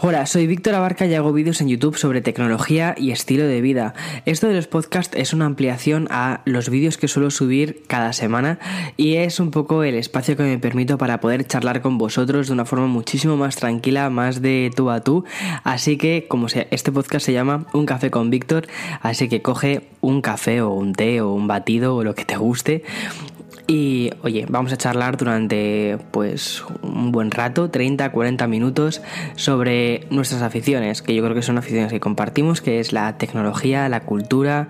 Hola, soy Víctor Abarca y hago vídeos en YouTube sobre tecnología y estilo de vida. Esto de los podcasts es una ampliación a los vídeos que suelo subir cada semana y es un poco el espacio que me permito para poder charlar con vosotros de una forma muchísimo más tranquila, más de tú a tú. Así que, como sea, este podcast se llama Un café con Víctor, así que coge un café o un té o un batido o lo que te guste y oye, vamos a charlar durante pues un buen rato, 30, 40 minutos, sobre nuestras aficiones, que yo creo que son aficiones que compartimos, que es la tecnología, la cultura,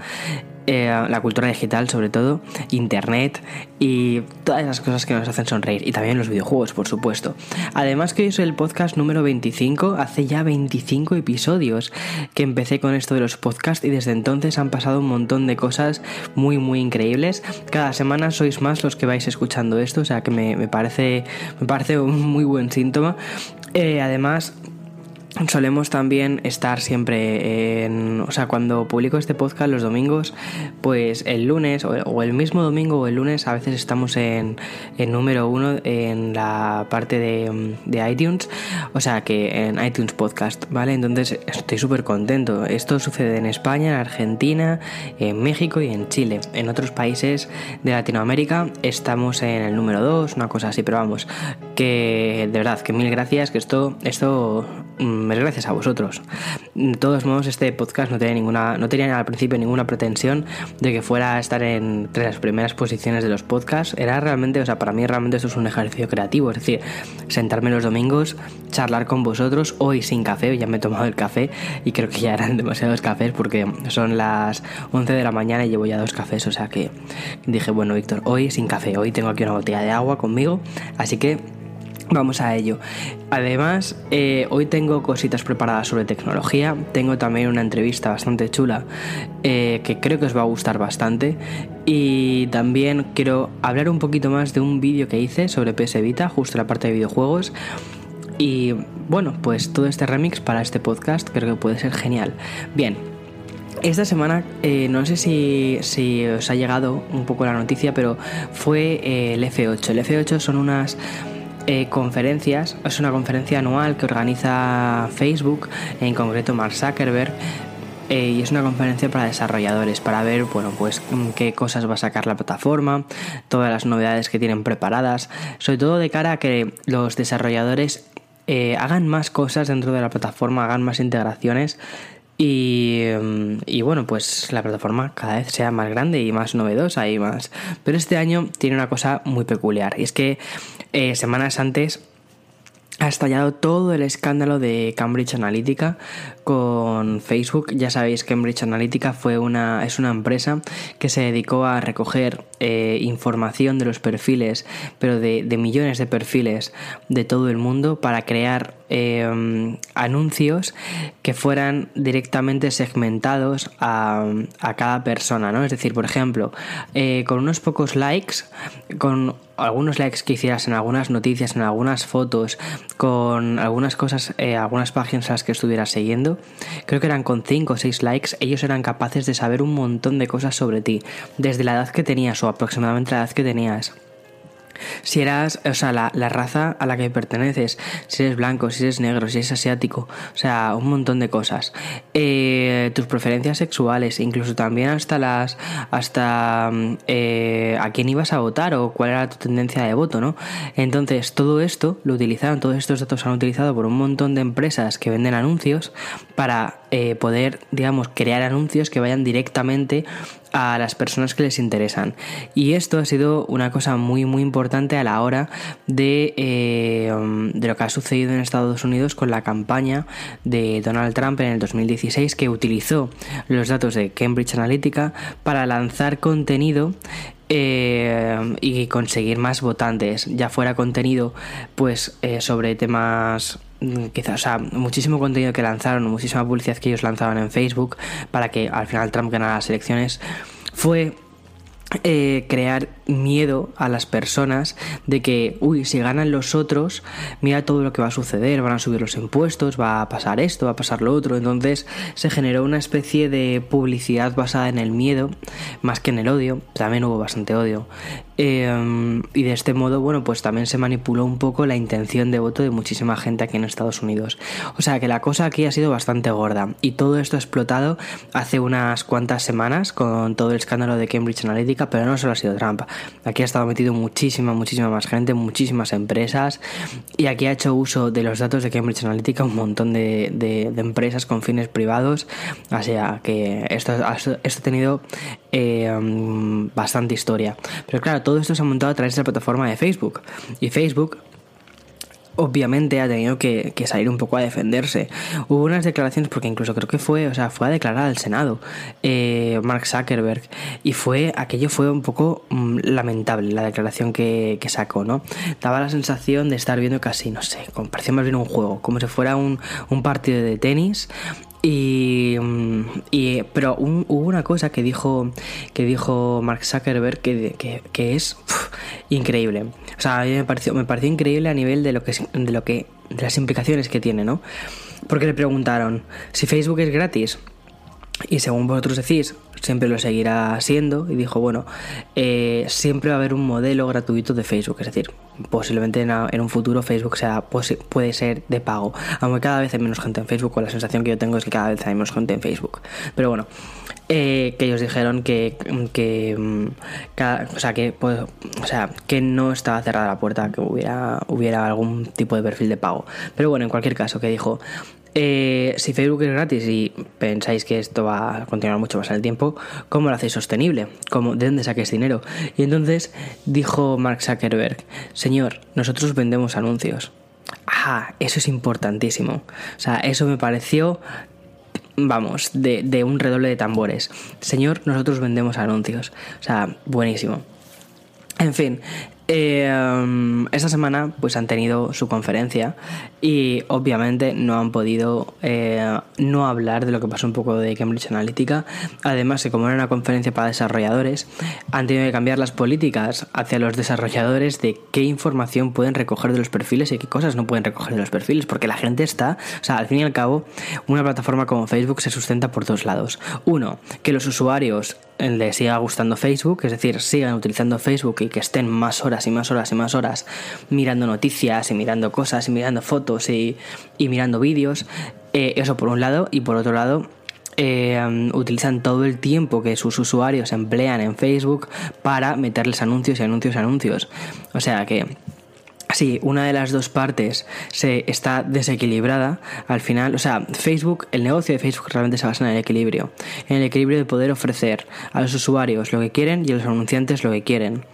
eh, la cultura digital sobre todo, internet y todas esas cosas que nos hacen sonreír y también los videojuegos por supuesto. Además que hoy es el podcast número 25, hace ya 25 episodios que empecé con esto de los podcasts y desde entonces han pasado un montón de cosas muy muy increíbles. Cada semana sois más los que vais escuchando esto, o sea que me, parece, me parece un muy buen síntoma. Eh, además, Solemos también estar siempre en, o sea, cuando publico este podcast los domingos, pues el lunes o el mismo domingo o el lunes a veces estamos en, en número uno en la parte de, de, iTunes, o sea que en iTunes Podcast, ¿vale? Entonces estoy súper contento. Esto sucede en España, en Argentina, en México y en Chile. En otros países de Latinoamérica estamos en el número dos, una cosa así, pero vamos, que de verdad, que mil gracias, que esto, esto es gracias a vosotros. De todos modos, este podcast no tenía ninguna, no tenía al principio ninguna pretensión de que fuera a estar entre las primeras posiciones de los podcasts. Era realmente, o sea, para mí realmente esto es un ejercicio creativo, es decir, sentarme los domingos, charlar con vosotros, hoy sin café, ya me he tomado el café y creo que ya eran demasiados cafés porque son las 11 de la mañana y llevo ya dos cafés, o sea que dije, bueno, Víctor, hoy sin café, hoy tengo aquí una botella de agua conmigo, así que Vamos a ello. Además, eh, hoy tengo cositas preparadas sobre tecnología. Tengo también una entrevista bastante chula eh, que creo que os va a gustar bastante. Y también quiero hablar un poquito más de un vídeo que hice sobre PS Vita, justo la parte de videojuegos. Y bueno, pues todo este remix para este podcast creo que puede ser genial. Bien, esta semana, eh, no sé si, si, os ha llegado un poco la noticia, pero fue el F8. El F8 son unas eh, conferencias, es una conferencia anual que organiza Facebook, en concreto Mark Zuckerberg, eh, y es una conferencia para desarrolladores, para ver, bueno, pues mm, qué cosas va a sacar la plataforma, todas las novedades que tienen preparadas, sobre todo de cara a que los desarrolladores eh, hagan más cosas dentro de la plataforma, hagan más integraciones Mm, y, bueno, pues la plataforma cada vez sea más grande y más novedosa y más. Pero este año tiene una cosa muy peculiar. Y es que eh, semanas antes ha estallado todo el escándalo de Cambridge Analytica con Facebook. Ya sabéis, Cambridge Analytica fue una, es una empresa que se dedicó a recoger eh, información de los perfiles, pero de, millones de perfiles de todo el mundo para crear eh, anuncios que fueran directamente segmentados a, cada persona, ¿no? Es decir, por ejemplo, eh, con unos pocos likes, con algunos likes que hicieras en algunas noticias, en algunas fotos, con algunas cosas, algunas páginas a las que estuvieras siguiendo, creo que eran con 5 o 6 likes, ellos eran capaces de saber un montón de cosas sobre ti, desde la edad que tenías o aproximadamente la edad que tenías si eras, o sea, la, raza a la que perteneces, si eres blanco, si eres negro, si eres asiático, o sea, un montón de cosas. Eh, tus preferencias sexuales, incluso también hasta las, hasta eh, a quién ibas a votar o cuál era tu tendencia de voto, ¿no? Entonces, todo esto lo utilizaron, todos estos datos se han utilizado por un montón de empresas que venden anuncios para eh, poder, digamos, crear anuncios que vayan directamente a las personas que les interesan. Y esto ha sido una cosa muy muy importante a la hora de, eh, de lo que ha sucedido en Estados Unidos con la campaña de Donald Trump en el 2016 que utilizó los datos de Cambridge Analytica para lanzar contenido eh, y conseguir más votantes, ya fuera contenido pues eh, sobre temas quizás, o sea, muchísimo contenido que lanzaron, muchísima publicidad que ellos lanzaban en Facebook para que al final Trump ganara las elecciones, fue eh, crear miedo a las personas de que, uy, si ganan los otros, mira todo lo que va a suceder, van a subir los impuestos, va a pasar esto, va a pasar lo otro. Entonces se generó una especie de publicidad basada en el miedo, más que en el odio, también hubo bastante odio. Eh, y de este modo, bueno, pues también se manipuló un poco la intención de voto de muchísima gente aquí en Estados Unidos. O sea que la cosa aquí ha sido bastante gorda y todo esto ha explotado hace unas cuantas semanas con todo el escándalo de Cambridge Analytica, pero no solo ha sido Trump. Aquí ha estado metido muchísima, muchísima más gente, muchísimas empresas y aquí ha hecho uso de los datos de Cambridge Analytica un montón de, de, de empresas con fines privados. O sea que esto, esto ha tenido eh, bastante historia. Pero claro, todo esto se ha montado a través de la plataforma de Facebook. Y Facebook obviamente ha tenido que, salir un poco a defenderse. Hubo unas declaraciones, porque incluso creo que fue, o sea, fue a declarar al Senado eh, Mark Zuckerberg, y fue, aquello fue un poco mm, lamentable la declaración que, sacó, ¿no? Daba la sensación de estar viendo casi, no sé, parecía más bien un juego, como si fuera un, un partido de tenis y, y, pero hubo una cosa que dijo que dijo Mark Zuckerberg que, que, es increíble. O sea, a mí me pareció, me pareció increíble a nivel de lo que de lo que de las implicaciones que tiene, ¿no? Porque le preguntaron si Facebook es gratis y según vosotros decís siempre lo seguirá siendo. Y dijo bueno eh, siempre va a haber un modelo gratuito de Facebook es decir posiblemente en, un futuro Facebook sea puede ser de pago. Aunque cada vez hay menos gente en Facebook o la sensación que yo tengo es que cada vez hay menos gente en Facebook. Pero bueno eh, que ellos dijeron que, que cada, o sea que o sea que no estaba cerrada la puerta que hubiera hubiera algún tipo de perfil de pago. Pero bueno en cualquier caso que dijo eh, si Facebook es gratis y pensáis que esto va a continuar mucho más en el tiempo, ¿cómo lo hacéis sostenible? ¿Cómo, ¿De dónde saquéis dinero? Y entonces dijo Mark Zuckerberg, señor, nosotros vendemos anuncios. Ah, eso es importantísimo. O sea, eso me pareció vamos, de, de, un redoble de tambores. Señor, nosotros vendemos anuncios. O sea, buenísimo. En fin, eh, esta semana pues han tenido su conferencia y obviamente no han podido eh, no hablar de lo que pasó un poco de Cambridge Analytica. Además que como era una conferencia para desarrolladores, han tenido que cambiar las políticas hacia los desarrolladores de qué información pueden recoger de los perfiles y qué cosas no pueden recoger de los perfiles, porque la gente está, o sea, al fin y al cabo, una plataforma como Facebook se sustenta por dos lados. Uno, que los usuarios les siga gustando Facebook, es decir, sigan utilizando Facebook y que estén más horas y más horas y más horas mirando noticias y mirando cosas y mirando fotos y, y mirando vídeos. Eh, eso por un lado. Y por otro lado, eh, utilizan todo el tiempo que sus usuarios emplean en Facebook para meterles anuncios y anuncios y anuncios. O sea que si una de las dos partes se está desequilibrada, al final, o sea, Facebook, el negocio de Facebook realmente se basa en el equilibrio, en el equilibrio de poder ofrecer a los usuarios lo que quieren y a los anunciantes lo que quieren.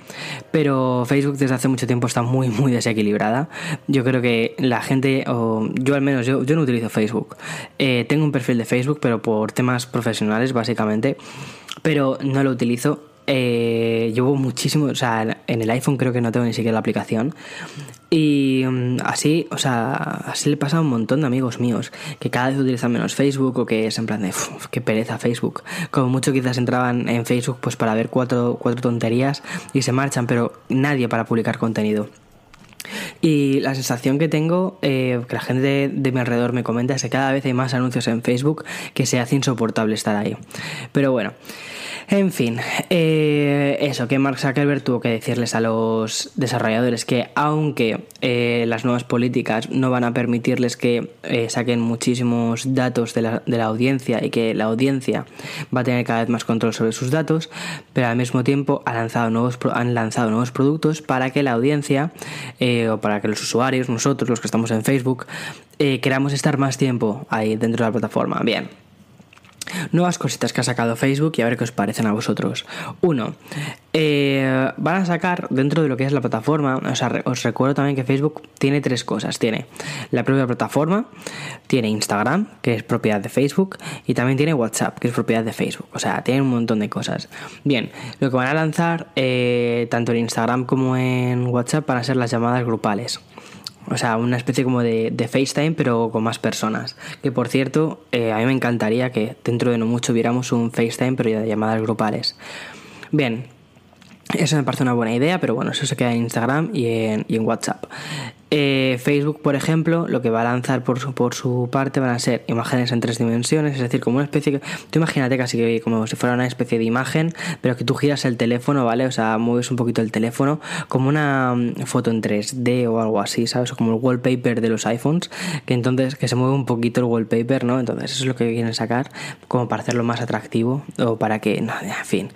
Pero Facebook desde hace mucho tiempo está muy, muy desequilibrada. Yo creo que la gente, o yo al menos, yo, yo no utilizo Facebook. Eh, tengo un perfil de Facebook, pero por temas profesionales, básicamente, pero no lo utilizo eh, llevo muchísimo, o sea, en el iPhone creo que no tengo ni siquiera la aplicación. Y um, así, o sea, así le pasa a un montón de amigos míos que cada vez utilizan menos Facebook o que es en plan de, uff, qué pereza Facebook. Como mucho quizás entraban en Facebook pues para ver cuatro, cuatro tonterías y se marchan, pero nadie para publicar contenido. Y la sensación que tengo, eh, que la gente de, mi alrededor me comenta, es que cada vez hay más anuncios en Facebook que se hace insoportable estar ahí. Pero bueno, en fin, eh, eso, que Mark Zuckerberg tuvo que decirles a los desarrolladores que aunque eh, las nuevas políticas no van a permitirles que saquen muchísimos datos de la, de la, audiencia y que la audiencia va a tener cada vez más control sobre sus datos, pero al mismo tiempo ha lanzado nuevos, han lanzado nuevos productos para que la audiencia o para que los usuarios, nosotros los que estamos en Facebook, eh, queramos estar más tiempo ahí dentro de la plataforma. Bien. Nuevas cositas que ha sacado Facebook y a ver qué os parecen a vosotros. Uno, eh, van a sacar dentro de lo que es la plataforma, o sea, os recuerdo también que Facebook tiene tres cosas. Tiene la propia plataforma, tiene Instagram, que es propiedad de Facebook, y también tiene WhatsApp, que es propiedad de Facebook. O sea, tiene un montón de cosas. Bien, lo que van a lanzar eh, tanto en Instagram como en WhatsApp van a ser las llamadas grupales. O sea, una especie como de, de, FaceTime, pero con más personas. Que por cierto, eh, a mí me encantaría que dentro de no mucho viéramos un FaceTime, pero ya de llamadas grupales. Bien, eso me parece una buena idea, pero bueno, eso se queda en Instagram y en, y en WhatsApp. Eh, Facebook, por ejemplo, lo que va a lanzar por su, por su parte van a ser imágenes en tres dimensiones, es decir, como una especie de... Tú imagínate casi que como si fuera una especie de imagen, pero que tú giras el teléfono, ¿vale? O sea, mueves un poquito el teléfono como una mm, foto en 3D o algo así, ¿sabes? O como el wallpaper de los iPhones, que entonces que se mueve un poquito el wallpaper, ¿no? Entonces eso es lo que quieren sacar como para hacerlo más atractivo o para que, no, en fin,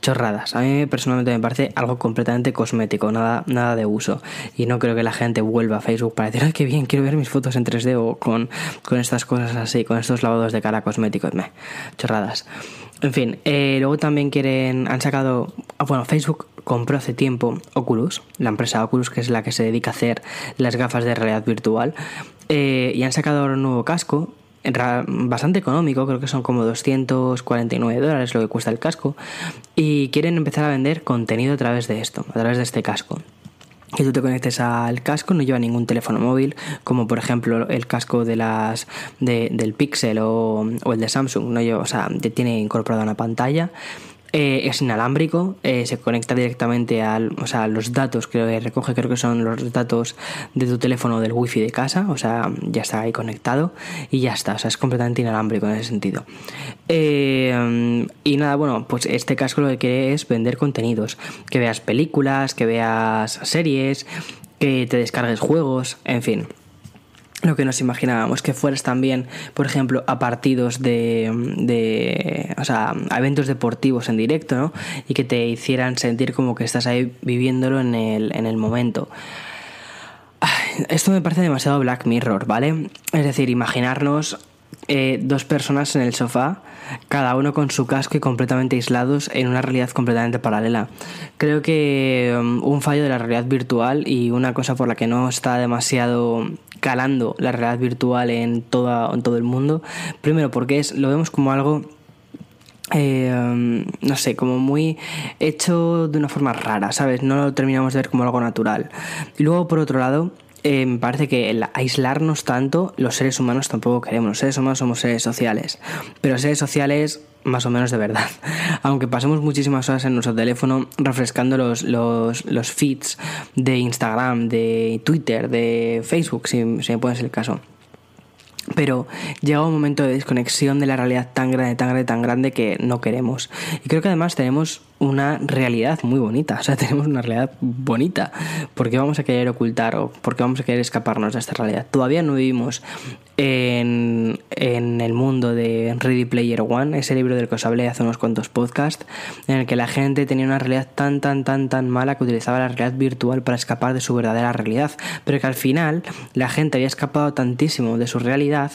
chorradas. A mí personalmente me parece algo completamente cosmético, nada, nada de uso. Y no creo que la gente vuelva a Facebook para decir, ay, qué bien, quiero ver mis fotos en 3D o con, con estas cosas así, con estos lavados de cara cosméticos. Me, chorradas. En fin, eh, luego también quieren, han sacado, ah, bueno, Facebook compró hace tiempo Oculus, la empresa Oculus, que es la que se dedica a hacer las gafas de realidad virtual, eh, y han sacado un nuevo casco bastante económico, creo que son como 249 dólares lo que cuesta el casco, y quieren empezar a vender contenido a través de esto, a través de este casco que tú te conectes al casco, no lleva ningún teléfono móvil, como por ejemplo el casco de las del Pixel o, o el de Samsung, no lleva, o sea, tiene incorporada una pantalla eh, es inalámbrico, eh, se conecta directamente al, o sea, los datos que recoge, creo que son los datos de tu teléfono del wifi de casa, o sea, ya está ahí conectado y ya está, o sea, es completamente inalámbrico en ese sentido. Eh, y nada, bueno, pues este casco lo que quiere es vender contenidos, que veas películas, que veas series, que te descargues juegos, en fin lo que nos imaginábamos, que fueras también, por ejemplo, a partidos de, de, o sea, a eventos deportivos en directo, ¿no? Y que te hicieran sentir como que estás ahí viviéndolo en el, en el momento. Esto me parece demasiado Black Mirror, ¿vale? Es decir, imaginarnos eh, dos personas en el sofá, cada uno con su casco y completamente aislados en una realidad completamente paralela. Creo que um, un fallo de la realidad virtual y una cosa por la que no está demasiado calando la realidad virtual en, toda, en todo el mundo. Primero porque es, lo vemos como algo eh, um, no sé, como muy hecho de una forma rara, ¿sabes? No lo terminamos de ver como algo natural. Y luego, por otro lado, eh, me parece que aislarnos tanto, los seres humanos tampoco queremos. Los seres humanos somos seres sociales. Pero seres sociales más o menos de verdad. Aunque pasemos muchísimas horas en nuestro teléfono refrescando los, los, los feeds de Instagram, de Twitter, de Facebook, si, si me ser el caso pero llega un momento de desconexión de la realidad tan grande, tan grande, tan grande que no queremos. Y creo que además tenemos una realidad muy bonita, o sea, tenemos una realidad bonita. ¿Por qué vamos a querer ocultar o por qué vamos a querer escaparnos de esta realidad? Todavía no vivimos en, en el mundo de Ready Player One, ese libro del que os hablé hace unos cuantos podcasts, en el que la gente tenía una realidad tan, tan, tan, tan mala que utilizaba la realidad virtual para escapar de su verdadera realidad, pero que al final la gente había escapado tantísimo de su realidad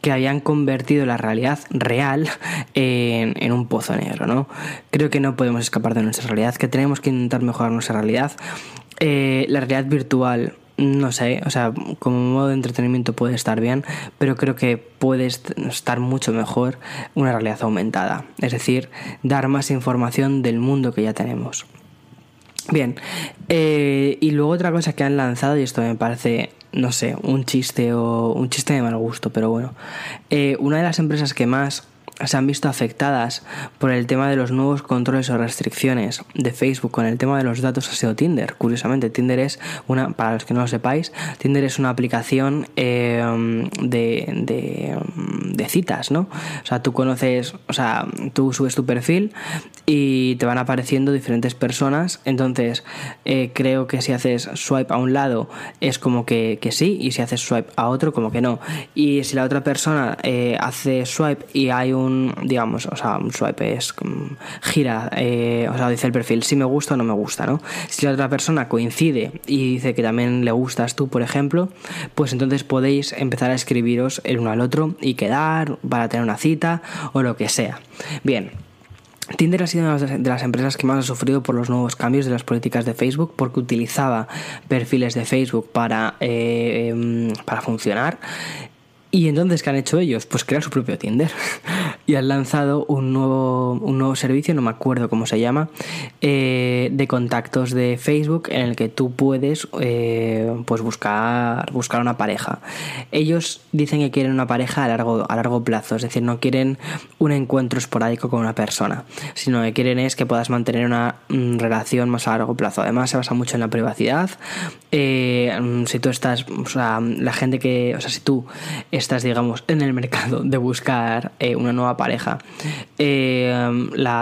que habían convertido la realidad real en, un pozo negro, ¿no? Creo que no podemos escapar de nuestra realidad, que tenemos que intentar mejorar nuestra realidad. Eh, la realidad virtual, no sé, o sea, como modo de entretenimiento puede estar bien, pero creo que puede estar mucho mejor una realidad aumentada, es decir, dar más información del mundo que ya tenemos. Bien, eh, y luego otra cosa que han lanzado, y esto me parece no sé, un chiste o un chiste de mal gusto, pero bueno. Eh, una de las empresas que más se han visto afectadas por el tema de los nuevos controles o restricciones de Facebook con el tema de los datos ha sido Tinder. Curiosamente, Tinder es una, para los que no lo sepáis, Tinder es una aplicación eh, de, de, de, citas, ¿no? O sea, tú conoces, o sea, tú subes tu perfil y te van apareciendo diferentes personas. Entonces, eh, creo que si haces swipe a un lado es como que, que, sí, y si haces swipe a otro, como que no. Y si la otra persona eh, hace swipe y hay un digamos, o sea, un swipe es gira, eh, o sea, dice el perfil si me gusta o no me gusta, ¿no? Si la otra persona coincide y dice que también le gustas tú, por ejemplo, pues entonces podéis empezar a escribiros el uno al otro y quedar para tener una cita o lo que sea. Bien. Tinder ha sido una de las empresas que más ha sufrido por los nuevos cambios de las políticas de Facebook porque utilizaba perfiles de Facebook para, eh, em, para funcionar y entonces, ¿qué han hecho ellos? Pues crear su propio Tinder. y han lanzado un nuevo, un nuevo servicio, no me acuerdo cómo se llama, eh, de contactos de Facebook en el que tú puedes eh, pues buscar, buscar una pareja. Ellos dicen que quieren una pareja a largo, a largo plazo, es decir, no quieren un encuentro esporádico con una persona, sino que quieren es que puedas mantener una mm, relación más a largo plazo. Además, se basa mucho en la privacidad. Eh, si tú estás, o sea, la gente que, o sea, si tú estás, digamos, en el mercado de buscar eh, una nueva pareja, eh,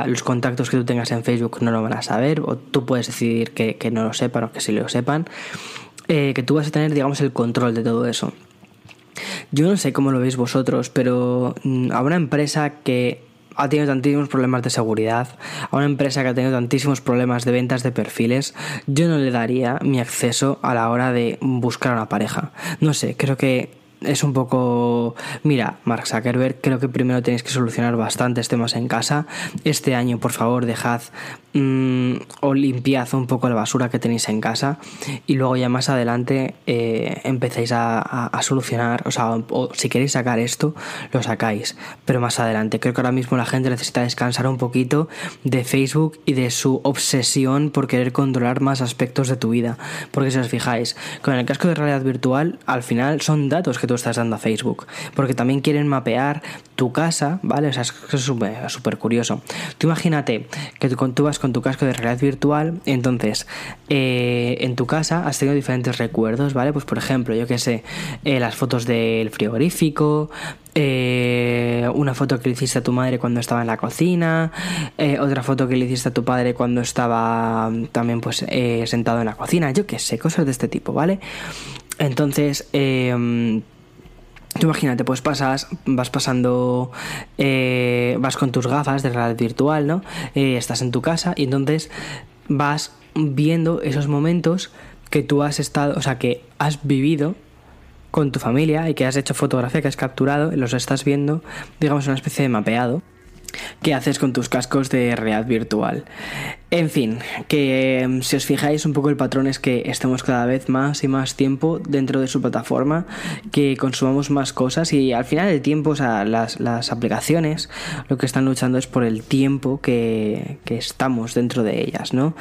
los contactos que tú tengas en Facebook no lo van a saber, o tú puedes decidir que, no lo sepan o que sí lo sepan, que tú vas a tener, digamos, el control de todo eso. Yo no sé cómo lo veis vosotros, pero mm, a una empresa que ha tenido tantísimos problemas de seguridad, a una empresa que ha tenido tantísimos problemas de ventas de perfiles, yo no le daría mi acceso a la hora de buscar una pareja. No sé, creo que es un poco, mira, Mark Zuckerberg, creo que primero tenéis que solucionar bastantes temas en casa. Este año, por favor, dejad mm, o limpiad un poco la basura que tenéis en casa y luego ya más adelante eh, empecéis a, solucionar, o sea, o, si queréis sacar esto, lo sacáis, pero más adelante. Creo que ahora mismo la gente necesita descansar un poquito de Facebook y de su obsesión por querer controlar más aspectos de tu vida. Porque si os fijáis, con el casco de realidad virtual, al final son datos que tú estás dando a Facebook. Porque también quieren mapear tu casa, ¿vale? O sea, es súper curioso. Tú imagínate que tú, vas con tu casco de realidad virtual, entonces eh, en tu casa has tenido diferentes recuerdos, ¿vale? Pues por ejemplo, yo que sé, eh, las fotos del frigorífico, eh, una foto que le hiciste a tu madre cuando estaba en la cocina, otra foto que le hiciste a tu padre cuando estaba también pues sentado en la cocina, yo que sé, cosas de este tipo, ¿vale? Entonces, eh, Tú imagínate, pues pasas, vas pasando, eh, vas con tus gafas de realidad virtual, ¿no? Eh, estás en tu casa y entonces vas viendo esos momentos que tú has estado, o sea, que has vivido con tu familia y que has hecho fotografía, que has capturado, los estás viendo, digamos, una especie de mapeado qué haces con tus cascos de realidad virtual. En fin, que em, si os fijáis un poco el patrón es que estemos cada vez más y más tiempo dentro de su plataforma, que consumamos más cosas y al final el tiempo, o sea, las, aplicaciones lo que están luchando es por el tiempo que, que estamos dentro de ellas, ¿no?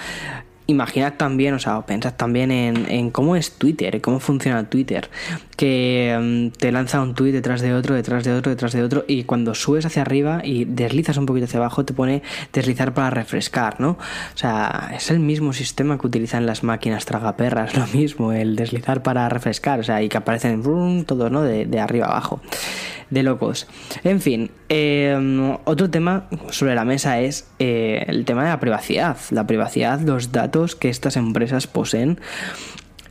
Imaginad también, o sea, pensad también en, cómo es Twitter, cómo funciona Twitter, que mm, te lanza un tweet detrás de otro, detrás de otro, detrás de otro, y cuando subes hacia arriba y deslizas un poquito hacia abajo, te pone deslizar para refrescar, ¿no? O sea, es el mismo sistema que utilizan las máquinas tragaperras, lo mismo, el deslizar para refrescar, o sea, y que aparecen todos, ¿no? De, de arriba abajo de locos. En fin, em, otro tema sobre la mesa es eh, el tema de la privacidad. La privacidad, los datos que estas empresas poseen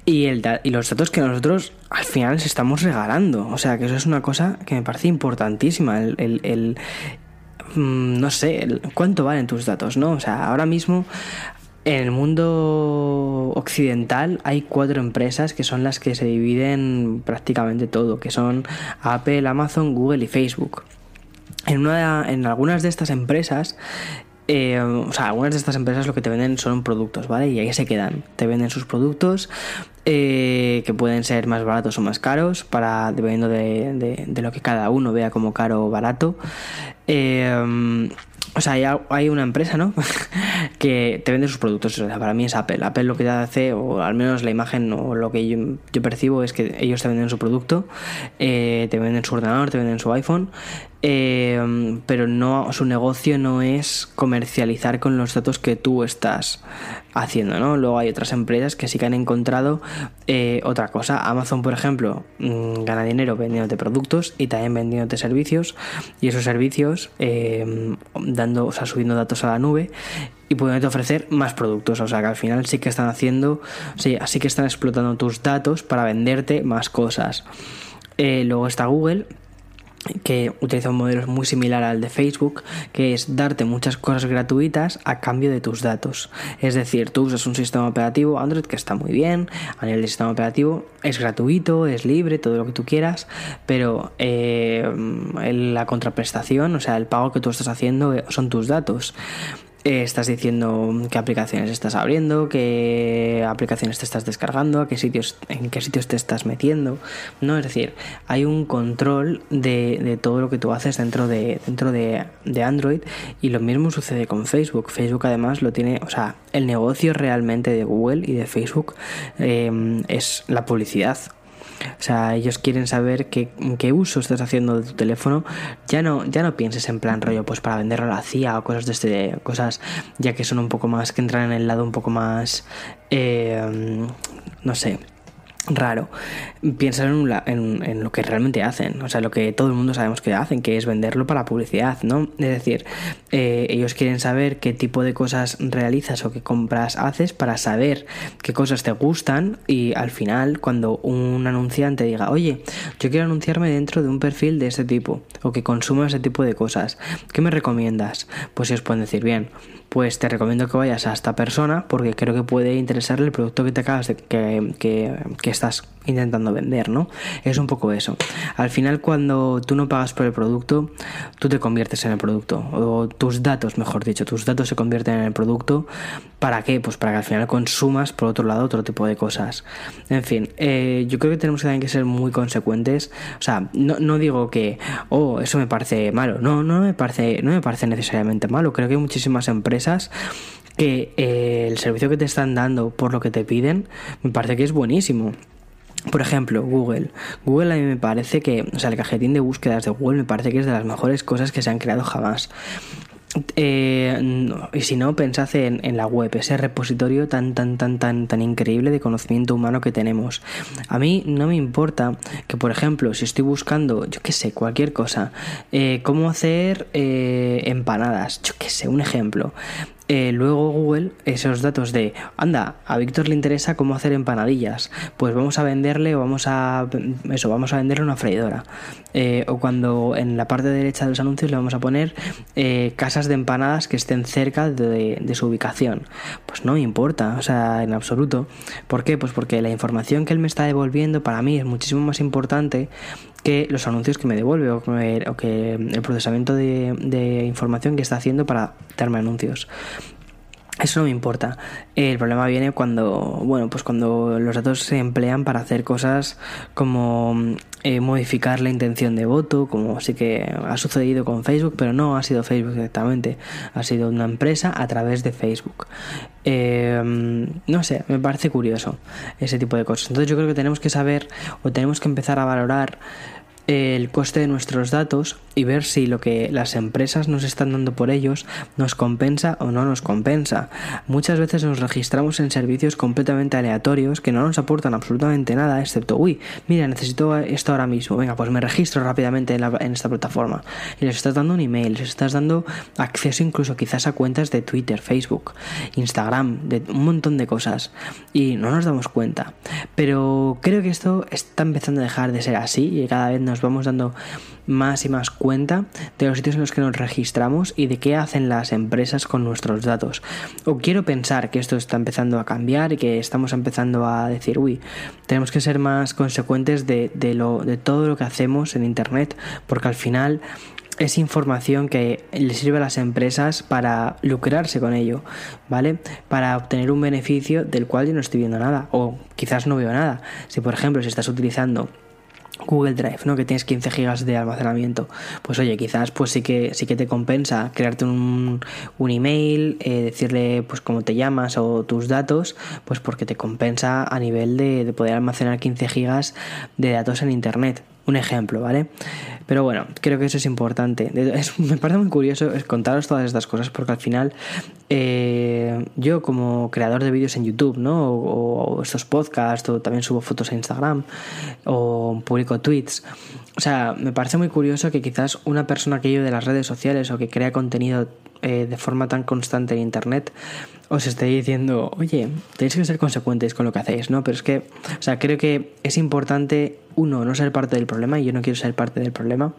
y, el y los datos que nosotros al final les estamos regalando. O sea, que eso es una cosa que me parece importantísima. el, mm, no sé, cuánto valen tus datos, ¿no? O sea, ahora mismo en el mundo occidental hay cuatro empresas que son las que se dividen prácticamente todo, que son Apple, Amazon, Google y Facebook. En, una, en algunas de estas empresas eh, o sea, algunas de estas empresas lo que te venden son productos, ¿vale? Y ahí se quedan. Te venden sus productos eh, que pueden ser más baratos o más caros, para dependiendo de, de, lo que cada uno vea como caro o barato. Eh, o sea, hay, una empresa, ¿no? que te vende sus productos. O sea, para mí es Apple. Apple lo que te hace, o al menos la imagen o lo que yo, percibo es que ellos te venden su producto, eh, te venden su ordenador, te venden su iPhone, eh, pero no su negocio no es comercializar con los datos que tú estás haciendo, ¿no? Luego hay otras empresas que sí que han encontrado eh, otra cosa. Amazon, por ejemplo, mm, gana dinero vendiéndote productos y también vendiéndote servicios y esos servicios eh, dando, o sea, subiendo datos a la nube y pudiendo ofrecer más productos. O sea que al final sí que están haciendo, sí, así que están explotando tus datos para venderte más cosas. Eh, luego está Google, que utiliza un modelo muy similar al de Facebook, que es darte muchas cosas gratuitas a cambio de tus datos. Es decir, tú usas un sistema operativo Android que está muy bien, a nivel de sistema operativo es gratuito, es libre, todo lo que tú quieras, pero eh, la contraprestación, o sea, el pago que tú estás haciendo eh, son tus datos. Eh, estás diciendo qué aplicaciones estás abriendo, qué aplicaciones te estás descargando, a qué sitios, en qué sitios te estás metiendo, ¿no? Es decir, hay un control de, de todo lo que tú haces dentro de, dentro de, de Android y lo mismo sucede con Facebook. Facebook además lo tiene, o sea, el negocio realmente de Google y de Facebook eh, es la publicidad. O sea, ellos quieren saber qué, qué, uso estás haciendo de tu teléfono. Ya no, ya no pienses en plan rollo, pues para venderlo a la CIA o cosas de este, cosas ya que son un poco más, que entran en el lado un poco más, eh, no sé, raro. Piensa en, en, en, lo que realmente hacen, o sea, lo que todo el mundo sabemos que hacen, que es venderlo para publicidad, ¿no? Es decir, eh, ellos quieren saber qué tipo de cosas realizas o qué compras haces para saber qué cosas te gustan y al final, cuando un anunciante diga, oye, yo quiero anunciarme dentro de un perfil de este tipo o que consuma ese tipo de cosas, ¿qué me recomiendas? Pues ellos pueden decir, bien, pues te recomiendo que vayas a esta persona porque creo que puede interesarle el producto que te acabas de, que, que, que, estás intentando vender, ¿no? Es un poco eso. Al final, cuando tú no pagas por el producto, tú te conviertes en el producto. O tus datos, mejor dicho, tus datos se convierten en el producto. ¿Para qué? Pues para que al final consumas, por otro lado, otro tipo de cosas. En fin, eh, yo creo que tenemos también que ser muy consecuentes. O sea, no, no digo que, oh, eso me parece malo. No, no me parece, no me parece necesariamente malo. Creo que hay muchísimas empresas que eh, el servicio que te están dando por lo que te piden me parece que es buenísimo. Por ejemplo, Google. Google a mí me parece que, o sea, el cajetín de búsquedas de Google me parece que es de las mejores cosas que se han creado jamás. Eh, y si no, pensad en, en, la web, ese repositorio tan, tan, tan, tan, tan increíble de conocimiento humano que tenemos. A mí no me importa que, por ejemplo, si estoy buscando, yo qué sé, cualquier cosa, eh, cómo hacer eh, empanadas, yo qué sé, un ejemplo. Eh, luego Google esos datos de anda a Víctor le interesa cómo hacer empanadillas pues vamos a venderle o vamos a eso vamos a venderle una freidora eh, o cuando en la parte derecha de los anuncios le vamos a poner eh, casas de empanadas que estén cerca de, de, su ubicación. Pues no me importa o sea en absoluto. ¿por qué? pues porque la información que él me está devolviendo para mí es muchísimo más importante que los anuncios que me devuelve o que, o el procesamiento de, información que está haciendo para darme anuncios. Eso no me importa. El problema viene cuando, bueno, pues cuando los datos se emplean para hacer cosas como eh, modificar la intención de voto, como sí que ha sucedido con Facebook, pero no ha sido Facebook directamente, ha sido una empresa a través de Facebook. Eh, no sé, me parece curioso ese tipo de cosas. Entonces yo creo que tenemos que saber o tenemos que empezar a valorar el coste de nuestros datos y ver si lo que las empresas nos están dando por ellos nos compensa o no nos compensa. Muchas veces nos registramos en servicios completamente aleatorios que no nos aportan absolutamente nada, excepto, uy, mira, necesito esto ahora mismo, venga, pues me registro rápidamente en, esta plataforma. Y les estás dando un email, les estás dando acceso incluso quizás a cuentas de Twitter, Facebook, Instagram, de un montón de cosas. Y no nos damos cuenta. Pero creo que esto está empezando a dejar de ser así y cada vez nos vamos dando más y más cuenta de los sitios en los que nos registramos y de qué hacen las empresas con nuestros datos. O quiero pensar que esto está empezando a cambiar y que estamos empezando a decir, uy, tenemos que ser más consecuentes de, de, lo, de todo lo que hacemos en Internet, porque al final es información que le sirve a las empresas para lucrarse con ello, ¿vale? Para obtener un beneficio del cual yo no estoy viendo nada o quizás no veo nada. Si por ejemplo si estás utilizando Google Drive, ¿no? Que tienes 15 gigas de almacenamiento. Pues oye, quizás pues sí que sí que te compensa crearte un, un email, eh, decirle pues cómo te llamas o tus datos, pues porque te compensa a nivel de, de poder almacenar 15 gigas de datos en internet. Un ejemplo, ¿vale? Pero bueno, creo que eso es importante. Es, me parece muy curioso contaros todas estas cosas porque al final eh, yo como creador de vídeos en YouTube, ¿no? O, o, estos podcasts, o también subo fotos a Instagram, o publico tweets. O sea, me parece muy curioso que quizás una persona que vive de las redes sociales o que crea contenido eh, de forma tan constante en Internet os esté diciendo, oye, tenéis que ser consecuentes con lo que hacéis, ¿no? Pero es que, o sea, creo que es importante, uno, no ser parte del problema, y yo no quiero ser parte del problema,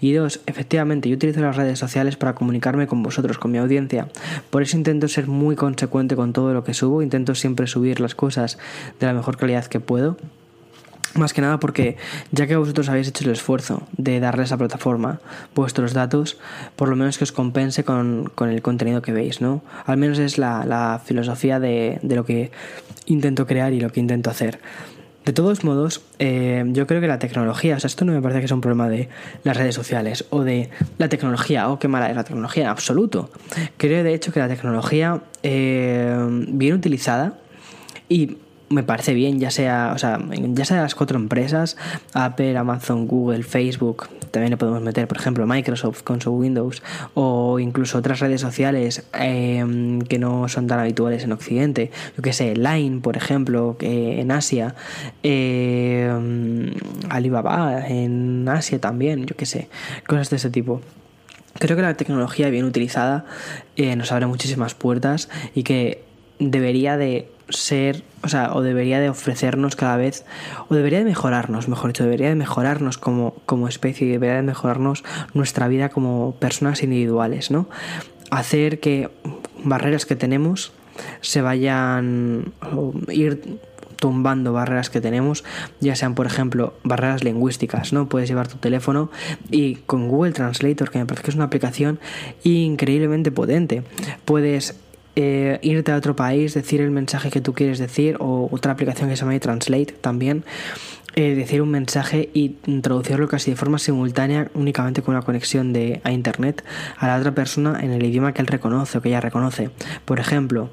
y dos, efectivamente, yo utilizo las redes sociales para comunicarme con vosotros, con mi audiencia, por eso intento ser muy consecuente con todo lo que subo, intento siempre subir las cosas de la mejor calidad que puedo, Más que nada porque ya que vosotros habéis hecho el esfuerzo de darle a esa plataforma vuestros datos, por lo menos que os compense con, el contenido que veis, ¿no? Al menos es la, filosofía de, lo que intento crear y lo que intento hacer. De todos modos, eh, yo creo que la tecnología, o sea, esto no me parece que sea un problema de las redes sociales o de la tecnología, o oh, qué mala es la tecnología, en absoluto. Creo de hecho que la tecnología, eh, bien utilizada, y me parece bien, ya sea, o sea, ya sea las cuatro empresas, Apple, Amazon, Google, Facebook, también le podemos meter, por ejemplo, Microsoft con su Windows, o incluso otras redes sociales em, que no son tan habituales en Occidente, yo que sé, Line, por ejemplo, en Asia, em, Alibaba en Asia también, yo que sé, cosas de ese tipo. Creo que la tecnología bien utilizada eh, nos abre muchísimas puertas y que debería de ser, o sea, o debería de ofrecernos cada vez, o debería de mejorarnos, mejor dicho, debería de mejorarnos como, como especie, debería de mejorarnos nuestra vida como personas individuales, ¿no? Hacer que barreras que tenemos se vayan, ir tumbando barreras que tenemos, ya sean por ejemplo barreras lingüísticas, ¿no? Puedes llevar tu teléfono y con Google Translator, que me parece que es una aplicación increíblemente potente, puedes eh, irte a otro país, decir el mensaje que tú quieres decir, o otra aplicación que se llama Translate también, eh, decir un mensaje y traducirlo casi de forma simultánea, únicamente con una conexión de, a internet, a la otra persona en el idioma que él reconoce o que ella reconoce. Por ejemplo,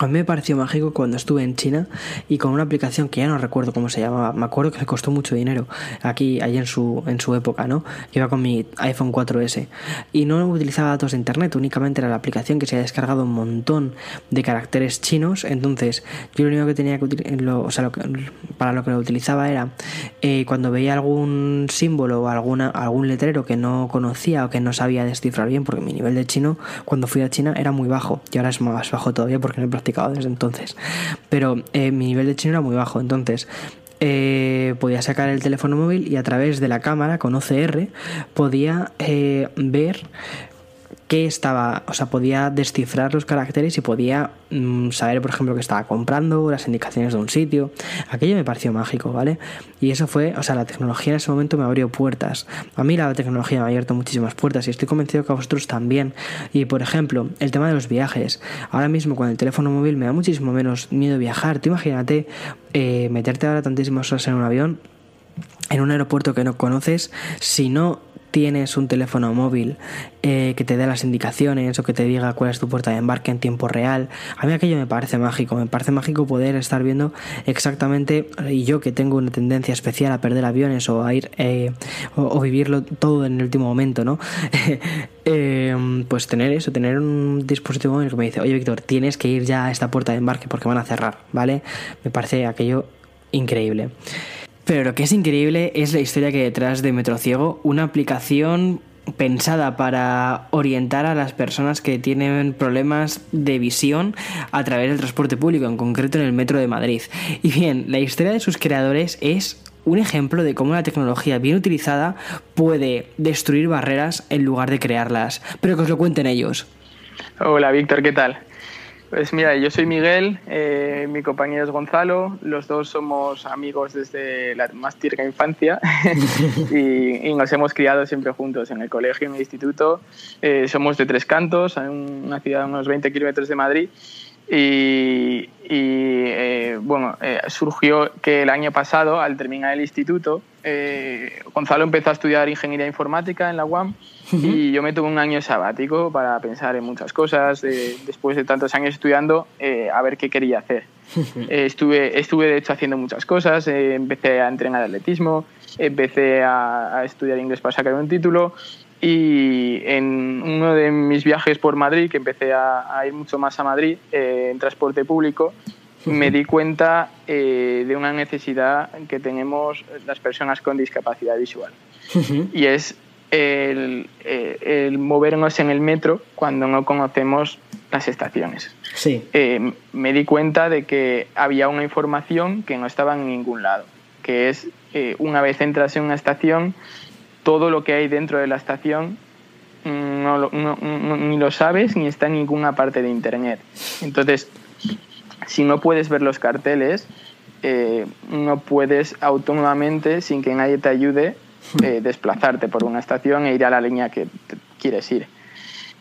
a mí me pareció mágico cuando estuve en China y con una aplicación que ya no recuerdo cómo se llamaba. Me acuerdo que me costó mucho dinero aquí, allí en su, en su época, ¿no? Iba con mi iPhone 4S y no utilizaba datos de internet, únicamente era la aplicación que se ha descargado un montón de caracteres chinos. Entonces, yo lo único que tenía que utilizar, o sea, para lo que lo utilizaba era eh, cuando veía algún símbolo o alguna, algún letrero que no conocía o que no sabía descifrar bien, porque mi nivel de chino cuando fui a China era muy bajo y ahora es más bajo todavía porque desde entonces. Pero eh, mi nivel de chino era muy bajo, entonces eh, podía sacar el teléfono móvil y a través de la cámara con OCR podía eh, ver que estaba, o sea, podía descifrar los caracteres y podía mm, saber, por ejemplo, que estaba comprando, las indicaciones de un sitio. Aquello me pareció mágico, ¿vale? Y eso fue, o sea, la tecnología en ese momento me abrió puertas. A mí la tecnología me ha abierto muchísimas puertas y estoy convencido que a vosotros también. Y, por ejemplo, el tema de los viajes. Ahora mismo con el teléfono móvil me da muchísimo menos miedo viajar. Tú imagínate eh, meterte ahora tantísimas horas en un avión en un aeropuerto que no conoces, si no tienes un teléfono móvil eh, que te dé las indicaciones o que te diga cuál es tu puerta de embarque en tiempo real, a mí aquello me parece mágico, me parece mágico poder estar viendo exactamente, y yo que tengo una tendencia especial a perder aviones o a ir eh, o, vivirlo todo en el último momento, ¿no? Eh, pues tener eso, tener un dispositivo móvil que me dice, oye Víctor, tienes que ir ya a esta puerta de embarque porque van a cerrar, ¿vale? Me parece aquello increíble. Pero lo que es increíble es la historia que hay detrás de Metro Ciego, una aplicación pensada para orientar a las personas que tienen problemas de visión a través del transporte público, en concreto en el Metro de Madrid. Y bien, la historia de sus creadores es un ejemplo de cómo la tecnología bien utilizada puede destruir barreras en lugar de crearlas. Pero que os lo cuenten ellos. Hola Víctor, ¿qué tal? Pues mira, yo soy Miguel, eh, mi compañero es Gonzalo, los dos somos amigos desde la más tierna infancia y, nos hemos criado siempre juntos en el colegio, en el instituto. Eh, somos de Tres Cantos, una ciudad a unos 20 kilómetros de Madrid y, eh, bueno, surgió que el año pasado, al terminar el instituto, Gonzalo empezó a estudiar ingeniería informática en la UAM y yo me tuve un año sabático para pensar en muchas cosas, después de tantos años estudiando, eh, a ver qué quería hacer. Eh, estuve, estuve, de hecho, haciendo muchas cosas. Eh, empecé a entrenar atletismo, empecé a, estudiar inglés para sacar un título y en uno de mis viajes por Madrid, que empecé a, ir mucho más a Madrid en transporte público, me di cuenta de una necesidad que tenemos las personas con discapacidad visual. Y es el, eh, el, movernos en el metro cuando no conocemos las estaciones. Sí. Eh, me di cuenta de que había una información que no estaba en ningún lado, que es eh, una vez entras en una estación, todo lo que hay dentro de la estación no, ni lo sabes ni está en ninguna parte de Internet. Entonces, si no puedes ver los carteles, eh, no puedes autónomamente, sin que nadie te ayude, eh, desplazarte por una estación e ir a la línea que quieres ir.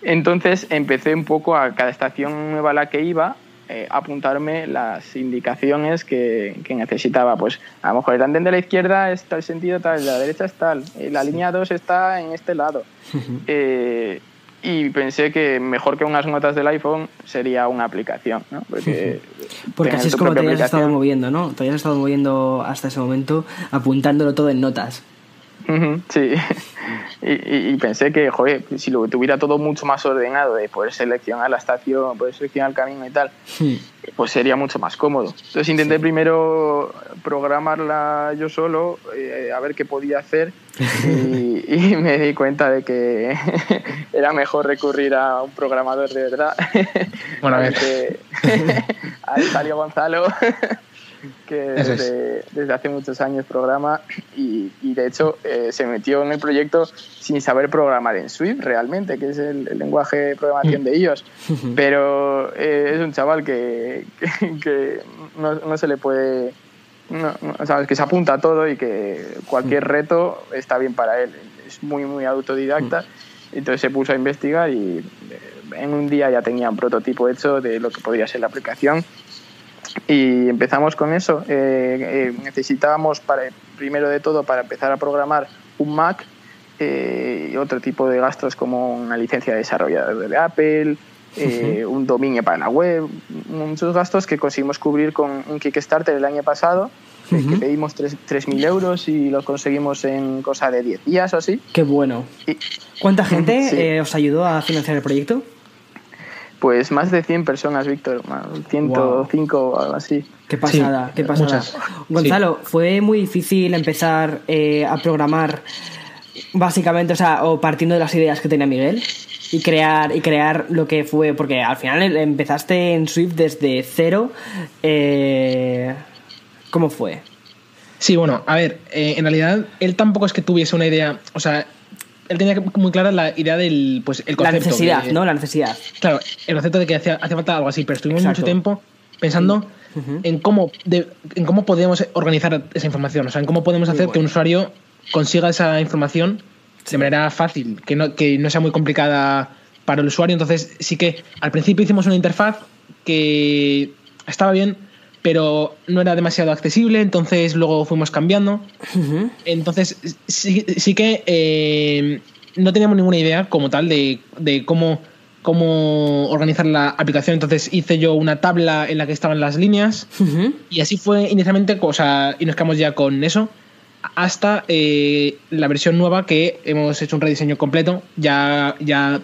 Entonces empecé un poco a cada estación nueva a la que iba eh, apuntarme las indicaciones que, necesitaba. Pues a lo mejor el andén de la izquierda está el sentido tal, la derecha es tal, eh, la línea 2 está en este lado. Eh, y pensé que mejor que unas notas del iPhone sería una aplicación, ¿no? Porque, Porque así es como te hayas estado moviendo, ¿no? Te hayas estado moviendo hasta ese momento apuntándolo todo en notas. Sí, y, pensé que, joder, si lo tuviera todo mucho más ordenado, de poder seleccionar la estación, poder seleccionar el camino y tal, pues sería mucho más cómodo. Entonces intenté primero programarla yo solo, eh, a ver qué podía hacer, y, me di cuenta de que era mejor recurrir a un programador de verdad. Bueno, a ver. ahí salió Gonzalo que desde, hace muchos años programa y, de hecho eh, se metió en el proyecto sin saber programar en Swift realmente, que es el, lenguaje de programación de ellos. Pero eh, es un chaval que, que, no, se le puede... No, sabes que se apunta a todo y que cualquier reto está bien para él. Es muy, muy autodidacta. Entonces se puso a investigar y eh, en un día ya tenía un prototipo hecho de lo que podría ser la aplicación y empezamos con eso. Eh, eh, necesitábamos, para, primero de todo, para empezar a programar un Mac eh, y otro tipo de gastos como una licencia de desarrollador de Apple, un dominio para la web, muchos gastos que conseguimos cubrir con un Kickstarter el año pasado, que pedimos 3.000 euros y lo conseguimos en cosa de 10 días o así. Qué bueno. ¿Cuánta gente os ayudó a financiar el proyecto? Pues más de 100 personas, Víctor, 105 o algo así. Qué pasada, qué pasada. Gonzalo, ¿fue muy difícil empezar eh, a programar básicamente, o sea, o partiendo de las ideas que tenía Miguel? Y crear, y crear lo que fue, porque al final empezaste en Swift desde cero. Eh, ¿Cómo fue? Sí, bueno, a ver, eh, en realidad él tampoco es que tuviese una idea, o sea, él tenía muy clara la idea del pues, el concepto. La necesidad, ¿no? La necesidad. Claro, el concepto de que hacía, falta algo así, pero estuvimos mucho tiempo pensando en, cómo en cómo podemos organizar esa información, o sea, en cómo podemos hacer que un usuario consiga esa información de manera fácil, que no, que no sea muy complicada para el usuario. Entonces, sí que al principio hicimos una interfaz que estaba bien, pero no era demasiado accesible, entonces luego fuimos cambiando. Entonces sí, sí que eh, no teníamos ninguna idea como tal de, cómo, cómo organizar la aplicación, entonces hice yo una tabla en la que estaban las líneas y así fue inicialmente, o y nos quedamos ya con eso hasta eh, la versión nueva que hemos hecho un rediseño completo. Ya, ya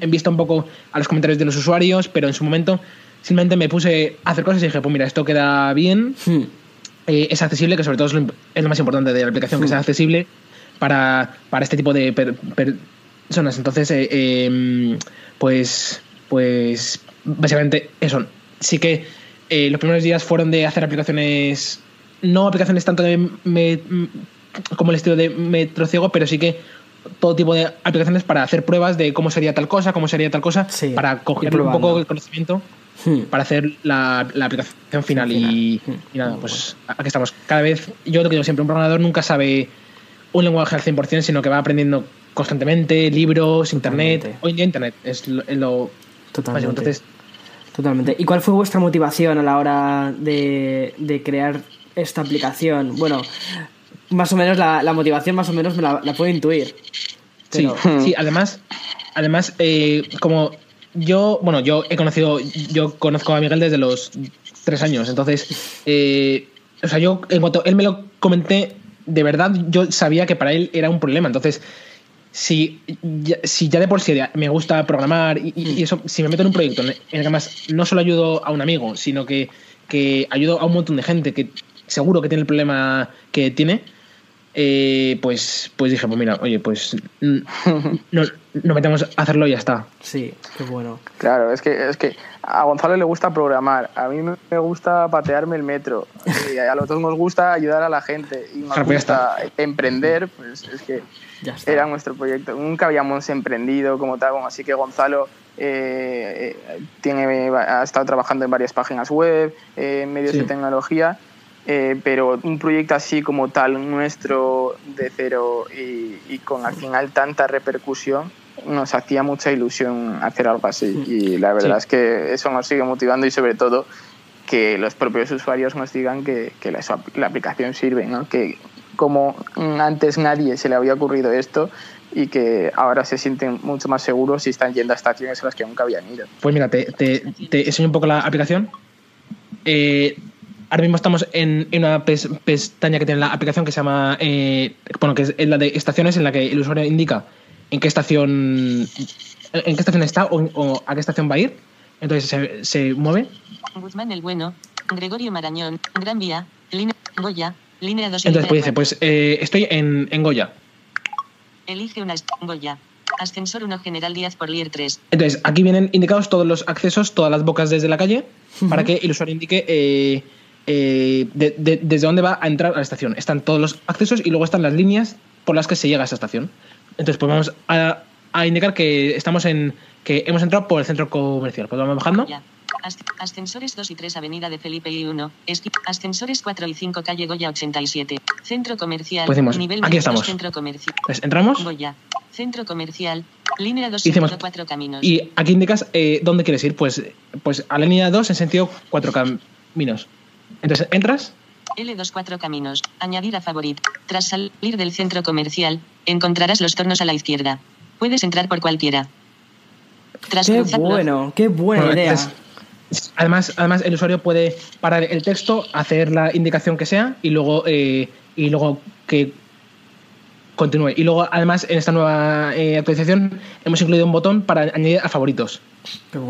he visto un poco a los comentarios de los usuarios, pero en su momento simplemente me puse a hacer cosas y dije, pues mira, esto queda bien, hmm. eh, es accesible, que sobre todo es lo, más importante de la aplicación, que sea hmm. accesible para, este tipo de personas. Entonces, eh, em, pues, pues básicamente eso. Sí que eh, los primeros días fueron de hacer aplicaciones, no aplicaciones tanto de como el estilo de Metro Ciego, pero sí que todo tipo de aplicaciones para hacer pruebas de cómo sería tal cosa, cómo sería tal cosa, para coger un poco el conocimiento Hmm. para hacer la, aplicación final. Y, nada, pues aquí estamos. Cada vez, yo lo que digo siempre, un programador nunca sabe un lenguaje al 100%, sino que va aprendiendo constantemente, libros, internet. Hoy en día internet es lo, Totalmente. Entonces, Totalmente. ¿Y cuál fue vuestra motivación a la hora de, crear esta aplicación? Bueno, más o menos la, motivación más o menos me la, puedo intuir. Sí, sí, además, además eh, como yo, bueno, yo he conocido, yo conozco a Miguel desde los tres años, entonces, eh, o sea, yo, en cuanto él me lo comenté, de verdad yo sabía que para él era un problema, entonces, si ya, si ya de por sí me gusta programar y, y, eso, si me meto en un proyecto en el que además no solo ayudo a un amigo, sino que, que ayudo a un montón de gente que seguro que tiene el problema que tiene, eh, pues, pues dije, pues mira, oye, pues nos, metemos a hacerlo y ya está. Sí, qué bueno. Claro, es que, es que a Gonzalo le gusta programar, a mí me gusta patearme el metro, y a los dos nos gusta ayudar a la gente y nos gusta emprender, pues es que era nuestro proyecto. Nunca habíamos emprendido como tal, así que Gonzalo eh, eh, tiene, ha estado trabajando en varias páginas web, en medios de tecnología eh, pero un proyecto así como tal nuestro de cero y, con al final tanta repercusión nos hacía mucha ilusión hacer algo así y la verdad es que eso nos sigue motivando y sobre todo que los propios usuarios nos digan que, que la, la, aplicación sirve, ¿no? que como antes nadie se le había ocurrido esto y que ahora se sienten mucho más seguros y están yendo a estaciones a las que nunca habían ido. Pues mira, te, te, te enseño un poco la aplicación. Eh, ahora mismo estamos en, una pestaña que tiene la aplicación que se llama, eh, bueno, que es la de estaciones en la que el usuario indica en qué estación, en qué estación está o, a qué estación va a ir. Entonces se, se mueve. Guzmán el Bueno, Gregorio Marañón, Gran Vía, línea Goya, línea 2. Entonces pues dice, pues eh, estoy en, en Goya. Elige una Goya. Ascensor 1 General Díaz por Lier 3. Entonces, aquí vienen indicados todos los accesos, todas las bocas desde la calle, para que el usuario indique eh, eh, desde dónde va a entrar a la estación. Están todos los accesos y luego están las líneas por las que se llega a esa estación. Entonces, pues vamos a, indicar que estamos en que hemos entrado por el centro comercial. Pues vamos bajando. Ascensores 2 y 3 Avenida de Felipe y 1. Ascensores 4 y 5 Calle Goya 87. Centro comercial. Pues nivel aquí estamos. Centro comercial. Pues entramos. Goya. Centro comercial. Línea 2 Hicimos, 4 caminos. Y aquí indicas eh, dónde quieres ir. Pues, pues a la línea 2 en sentido 4 caminos. Entonces, entras. L2 4 caminos. Añadir a favorito. Tras salir del centro comercial, encontrarás los tornos a la izquierda. Puedes entrar por cualquiera. Tras qué bueno, qué buena idea. además, además, el usuario puede parar el texto, hacer la indicación que sea y luego, eh, y luego que continúe. Y luego, además, en esta nueva eh, actualización hemos incluido un botón para añadir a favoritos.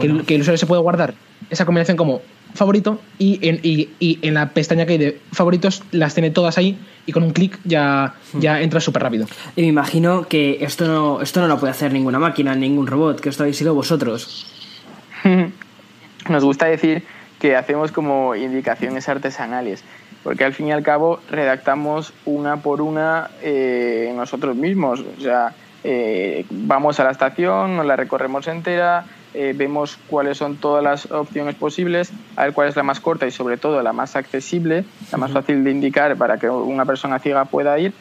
que, el usuario se puede guardar esa combinación como favorito y en, y, en la pestaña que hay de favoritos las tiene todas ahí y con un clic ya, hmm. ya entra súper rápido. Y me imagino que esto no, esto no lo puede hacer ninguna máquina, ningún robot, que esto habéis sido vosotros. Nos gusta decir que hacemos como indicaciones artesanales, porque al fin y al cabo redactamos una por una eh, nosotros mismos. O sea, eh, vamos a la estación, nos la recorremos entera, eh, vemos cuáles son todas las opciones posibles, a ver cuál es la más corta y sobre todo la más accesible, la más fácil de indicar para que una persona ciega pueda ir.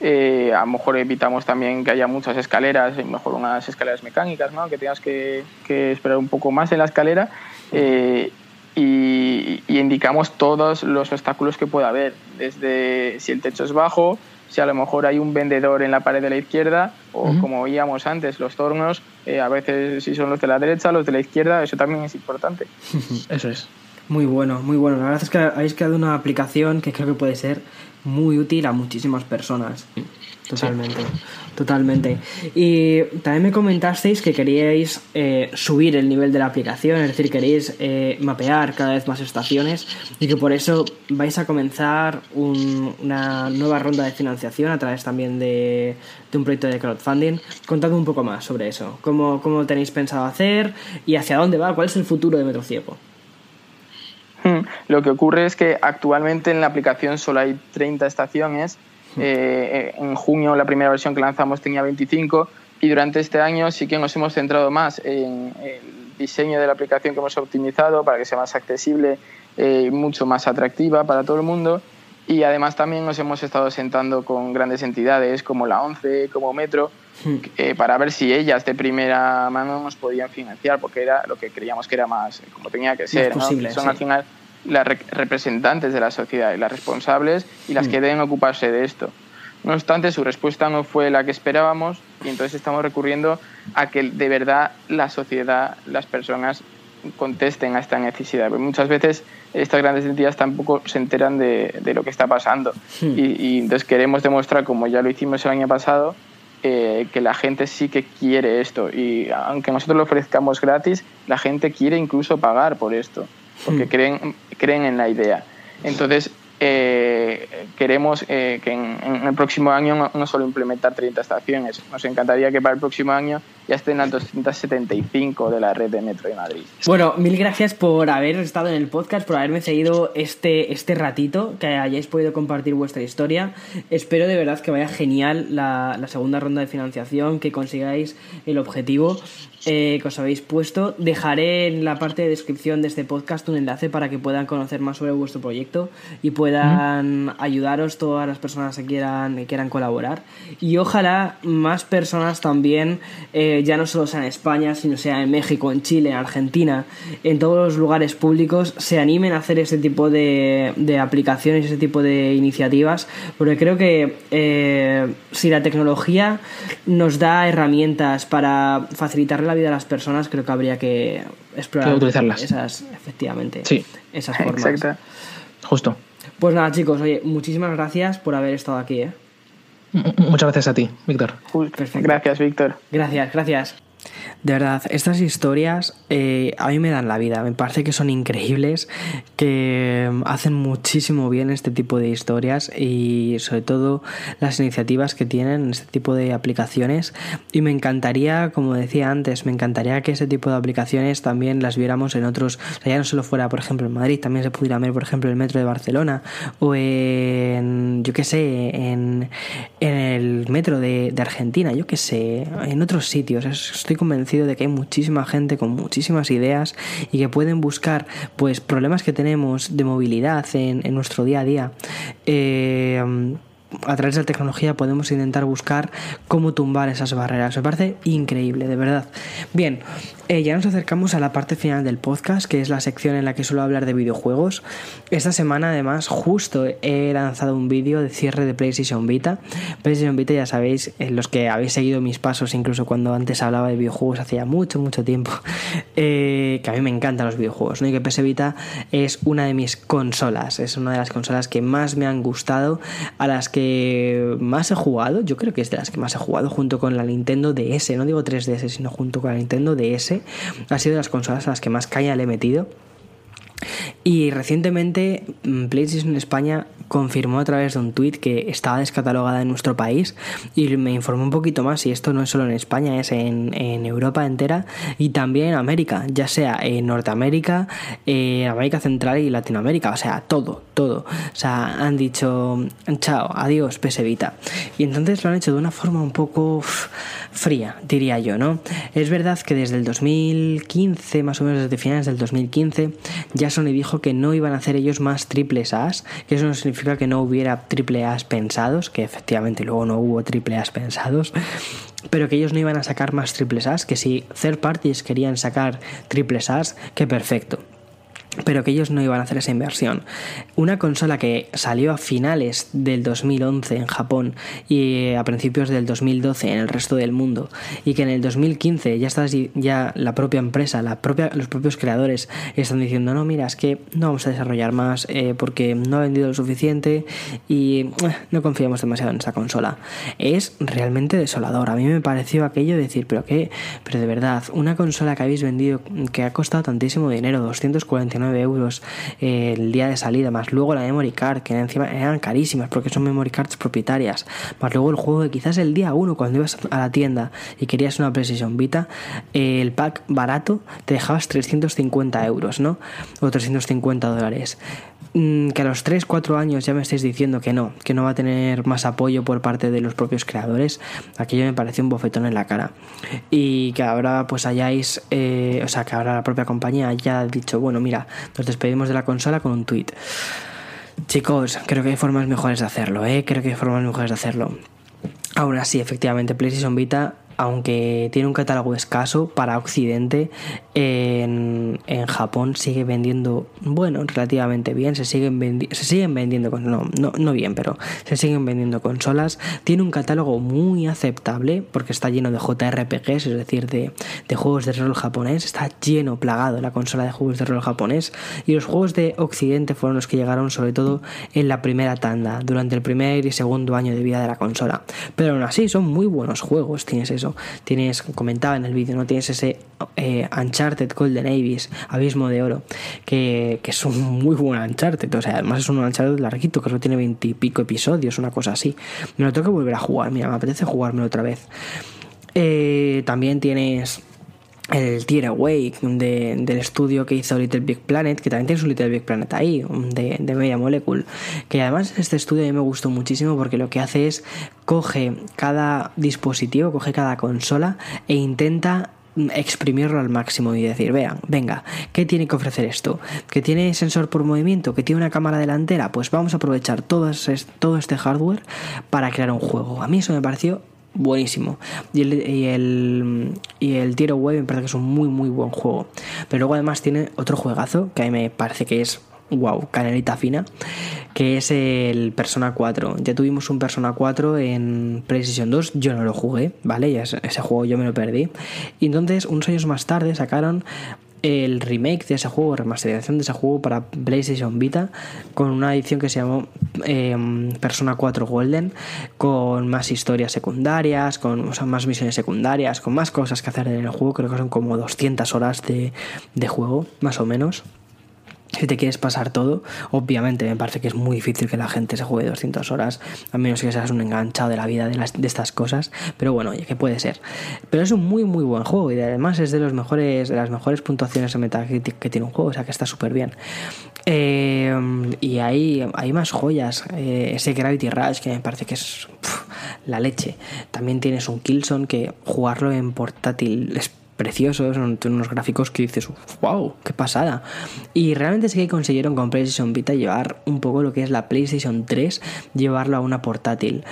Eh, a lo mejor evitamos también que haya muchas escaleras, mejor unas escaleras mecánicas, ¿no? que tengas que, esperar un poco más en la escalera. Eh, y, y, indicamos todos los obstáculos que pueda haber, desde si el techo es bajo, si a lo mejor hay un vendedor en la pared de la izquierda o como veíamos antes, los tornos, eh, a veces si son los de la derecha, los de la izquierda, eso también es importante. eso es. Muy bueno, muy bueno. La verdad es que habéis creado una aplicación que creo que puede ser muy útil a muchísimas personas. Totalmente, totalmente. Y también me comentasteis que queríais eh, subir el nivel de la aplicación, es decir, queréis eh, mapear cada vez más estaciones y que por eso vais a comenzar una nueva ronda de financiación a través también de, un proyecto de crowdfunding. Contadme un poco más sobre eso, cómo, cómo tenéis pensado hacer y hacia dónde va, cuál es el futuro de Metro Ciego. Hmm, lo que ocurre es que actualmente en la aplicación solo hay 30 estaciones eh, en junio la primera versión que lanzamos tenía 25 y durante este año sí que nos hemos centrado más en el diseño de la aplicación que hemos optimizado para que sea más accesible y eh, mucho más atractiva para todo el mundo. Y además también nos hemos estado sentando con grandes entidades como la ONCE, como Metro, hmm. eh, para ver si ellas de primera mano nos podían financiar, porque era lo que creíamos que era más, como tenía que ser. Son al final las representantes de la sociedad y las responsables y las que mm. deben ocuparse de esto. No obstante, su respuesta no fue la que esperábamos y entonces estamos recurriendo a que de verdad la sociedad, las personas contesten a esta necesidad. Porque muchas veces estas grandes entidades tampoco se enteran de, lo que está pasando mm. y, entonces queremos demostrar, como ya lo hicimos el año pasado, eh, que la gente sí que quiere esto y aunque nosotros lo ofrezcamos gratis, la gente quiere incluso pagar por esto porque hmm. creen, creen en la idea. Entonces, eh, queremos eh, que en, el próximo año no, solo implementar 30 estaciones, nos encantaría que para el próximo año ya estoy en la 275 de la red de Metro de Madrid. Bueno, mil gracias por haber estado en el podcast, por haberme seguido este, este ratito, que hayáis podido compartir vuestra historia. Espero de verdad que vaya genial la, la segunda ronda de financiación, que consigáis el objetivo eh, que os habéis puesto. Dejaré en la parte de descripción de este podcast un enlace para que puedan conocer más sobre vuestro proyecto y puedan ayudaros todas las personas que quieran, que quieran colaborar. Y ojalá más personas también, eh, ya no solo sea en España, sino sea en México, en Chile, en Argentina, en todos los lugares públicos, se animen a hacer ese tipo de, de aplicaciones, ese tipo de iniciativas, porque creo que eh, si la tecnología nos da herramientas para facilitar la vida a las personas, creo que habría que explorar utilizarlas. esas, efectivamente, Sí. esas formas. Exacto. Justo. Pues nada, chicos, oye, muchísimas gracias por haber estado aquí, ¿eh? Muchas gracias a ti, Víctor. Perfecto. Gracias, Víctor. Gracias, gracias. De verdad, estas historias eh, a mí me dan la vida, me parece que son increíbles, que mm, hacen muchísimo bien este tipo de historias y sobre todo las iniciativas que tienen este tipo de aplicaciones y me encantaría, como decía antes, me encantaría que ese tipo de aplicaciones también las viéramos en otros, o sea, ya no solo fuera, por ejemplo, en Madrid, también se pudiera ver, por ejemplo, el metro de Barcelona o en, yo qué sé, en, en el metro de, de Argentina, yo qué sé, en otros sitios. Es- Convencido de que hay muchísima gente con muchísimas ideas y que pueden buscar pues problemas que tenemos de movilidad en, en nuestro día a día. Eh, a través de la tecnología podemos intentar buscar cómo tumbar esas barreras. Me parece increíble, de verdad. Bien, eh, ya nos acercamos a la parte final del podcast, que es la sección en la que suelo hablar de videojuegos. Esta semana, además, justo he lanzado un vídeo de cierre de PlayStation Vita. PlayStation Vita, ya sabéis, eh, los que habéis seguido mis pasos, incluso cuando antes hablaba de videojuegos hacía mucho, mucho tiempo, eh, que a mí me encantan los videojuegos, ¿no? Y que PS Vita es una de mis consolas, es una de las consolas que más me han gustado, a las que más he jugado, yo creo que es de las que más he jugado, junto con la Nintendo DS, no digo 3DS, sino junto con la Nintendo DS, ha sido de las consolas a las que más caña le he metido. Y recientemente mm, PlayStation España confirmó a través de un tweet que estaba descatalogada en nuestro país y me informó un poquito más y esto no es solo en España, es en, Europa entera y también en América, ya sea en Norteamérica, en América Central y Latinoamérica, o sea, todo, todo. O sea, han dicho, chao, adiós, PS Vita. Y entonces lo han hecho de una forma un poco fría, diría yo, ¿no? Es verdad que desde el 2015, más o menos desde finales del 2015, ya Sony dijo que no iban a hacer ellos más triples A's, que eso no significa que no hubiera triple A's pensados, que efectivamente luego no hubo triple A's pensados, pero que ellos no iban a sacar más triples A's, que si third parties querían sacar triples A's, que perfecto pero que ellos no iban a hacer esa inversión. Una consola que salió a finales del 2011 en Japón y a principios del 2012 en el resto del mundo y que en el 2015 ya está ya la propia empresa, la propia, los propios creadores están diciendo no mira es que no vamos a desarrollar más eh, porque no ha vendido lo suficiente y eh, no confiamos demasiado en esta consola. Es realmente desolador. A mí me pareció aquello de decir pero qué, pero de verdad una consola que habéis vendido que ha costado tantísimo dinero 249 euros eh, el día de salida, más luego la memory card, que encima eran carísimas porque son memory cards propietarias, más luego el juego que quizás el día 1 cuando ibas a la tienda y querías una PlayStation Vita, eh, el pack barato te dejabas 350 euros, ¿no? O 350 dólares que a los 3-4 años ya me estáis diciendo que no, que no va a tener más apoyo por parte de los propios creadores, aquello me pareció un bofetón en la cara. Y que ahora pues hayáis, eh, o sea, que ahora la propia compañía haya dicho, bueno, mira, nos despedimos de la consola con un tweet. Chicos, creo que hay formas mejores de hacerlo, ¿eh? Creo que hay formas mejores de hacerlo. Ahora sí, efectivamente, PlayStation Vita aunque tiene un catálogo escaso para Occidente, en, Japón sigue vendiendo, bueno, relativamente bien, se siguen, se siguen vendiendo, con, no, no, no bien, pero se siguen vendiendo consolas, tiene un catálogo muy aceptable porque está lleno de JRPGs, es decir, de, de juegos de rol japonés, está lleno, plagado la consola de juegos de rol japonés. Y los juegos de Occidente fueron los que llegaron sobre todo en la primera tanda, durante el primer y segundo año de vida de la consola, pero aún así son muy buenos juegos, tienes eso Tienes, comentaba en el vídeo, ¿no? Tienes ese eh, Uncharted Golden Abyss, Abismo de Oro, que, que, es un muy buen Uncharted. O sea, además es un Uncharted larguito, que solo tiene veintipico episodios, una cosa así. Me lo tengo que volver a jugar, mira, me apetece jugármelo otra vez. Eh, también tienes el Tier Away del estudio que hizo Little Big Planet, que también tienes un Little Big Planet ahí, de, de Media Molecule, que además este estudio a mí me gustó muchísimo porque lo que hace es coge cada dispositivo, coge cada consola e intenta exprimirlo al máximo y decir, vean, venga, ¿qué tiene que ofrecer esto? ¿Que tiene sensor por movimiento? ¿Que tiene una cámara delantera? Pues vamos a aprovechar todo, todo este hardware para crear un juego. A mí eso me pareció buenísimo. Y el, y el, y Tiro Web me parece que es un muy, muy buen juego. Pero luego además tiene otro juegazo que a mí me parece que es, wow, canelita fina, que es el Persona 4. Ya tuvimos un Persona 4 en PlayStation 2, yo no lo jugué, ¿vale? Ya ese, ese juego yo me lo perdí. Y entonces, unos años más tarde, sacaron el remake de ese juego, remasterización de ese juego para PlayStation Vita, con una edición que se llamó eh, Persona 4 Golden, con más historias secundarias, con más misiones secundarias, con más cosas que hacer en el juego, creo que son como 200 horas de juego, más o menos. Si te quieres pasar todo, obviamente me parece que es muy difícil que la gente se juegue 200 horas, a menos que seas un enganchado de la vida de, las, de estas cosas. Pero bueno, oye, que puede ser. Pero es un muy, muy buen juego y además es de, los mejores, de las mejores puntuaciones en Metacritic que tiene un juego, o sea que está súper bien. Eh, y hay, hay más joyas. Eh, ese Gravity Rush que me parece que es la leche. También tienes un Killzone que jugarlo en portátil es preciosos, unos gráficos que dices, wow, qué pasada. Y realmente sí que consiguieron con PlayStation Vita llevar un poco lo que es la PlayStation 3, llevarlo a una portátil.